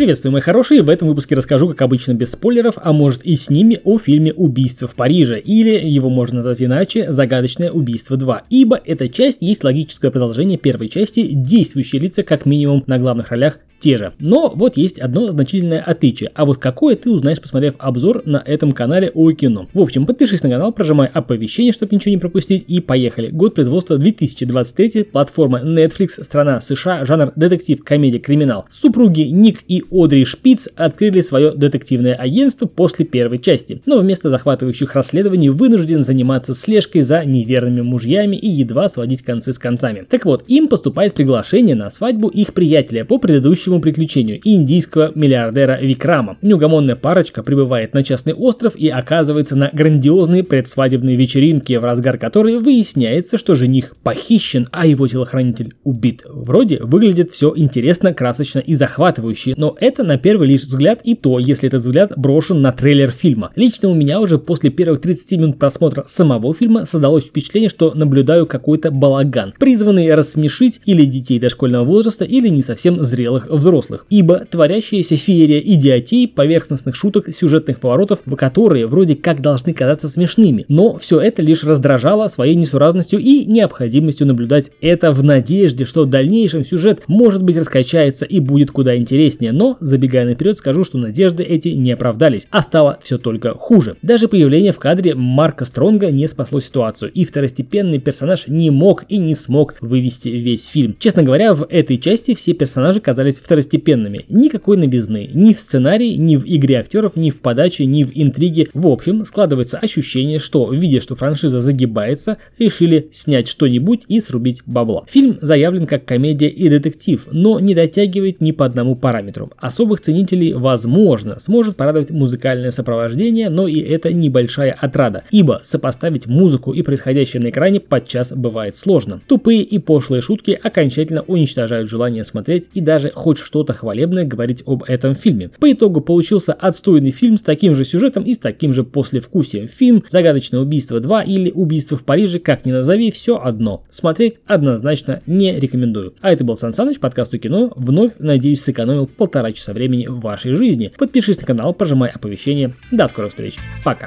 Приветствую, мои хорошие, в этом выпуске расскажу, как обычно, без спойлеров, а может и с ними, о фильме «Убийство в Париже», или его можно назвать иначе «Загадочное убийство 2», ибо эта часть есть логическое продолжение первой части, действующие лица как минимум на главных ролях те же. Но вот есть одно значительное отличие. А вот какое ты узнаешь, посмотрев обзор на этом канале о кино. В общем, подпишись на канал, прожимай оповещение, чтобы ничего не пропустить и поехали. Год производства 2023, платформа Netflix, страна США, жанр детектив, комедия, криминал. Супруги Ник и Одри Шпиц открыли свое детективное агентство после первой части, но вместо захватывающих расследований вынужден заниматься слежкой за неверными мужьями и едва сводить концы с концами. Так вот, им поступает приглашение на свадьбу их приятеля по предыдущему приключению индийского миллиардера Викрама. Неугомонная парочка прибывает на частный остров и оказывается на грандиозной предсвадебной вечеринке, в разгар которой выясняется, что жених похищен, а его телохранитель убит. Вроде выглядит все интересно, красочно и захватывающе, но это на первый лишь взгляд и то, если этот взгляд брошен на трейлер фильма. Лично у меня уже после первых 30 минут просмотра самого фильма создалось впечатление, что наблюдаю какой-то балаган, призванный рассмешить или детей дошкольного возраста, или не совсем зрелых взрослых, ибо творящаяся феерия идиотей, поверхностных шуток, сюжетных поворотов, в которые вроде как должны казаться смешными, но все это лишь раздражало своей несуразностью и необходимостью наблюдать это в надежде, что в дальнейшем сюжет может быть раскачается и будет куда интереснее, но забегая наперед скажу, что надежды эти не оправдались, а стало все только хуже. Даже появление в кадре Марка Стронга не спасло ситуацию, и второстепенный персонаж не мог и не смог вывести весь фильм. Честно говоря, в этой части все персонажи казались второстепенными. Никакой новизны. Ни в сценарии, ни в игре актеров, ни в подаче, ни в интриге. В общем, складывается ощущение, что, видя, что франшиза загибается, решили снять что-нибудь и срубить бабла. Фильм заявлен как комедия и детектив, но не дотягивает ни по одному параметру. Особых ценителей, возможно, сможет порадовать музыкальное сопровождение, но и это небольшая отрада, ибо сопоставить музыку и происходящее на экране подчас бывает сложно. Тупые и пошлые шутки окончательно уничтожают желание смотреть и даже хоть что-то хвалебное говорить об этом фильме. По итогу получился отстойный фильм с таким же сюжетом и с таким же послевкусием. Фильм «Загадочное убийство 2» или «Убийство в Париже», как ни назови, все одно. Смотреть однозначно не рекомендую. А это был Сан Саныч, подкаст о кино. Вновь, надеюсь, сэкономил полтора часа времени в вашей жизни. Подпишись на канал, прожимай оповещения. До скорых встреч. Пока.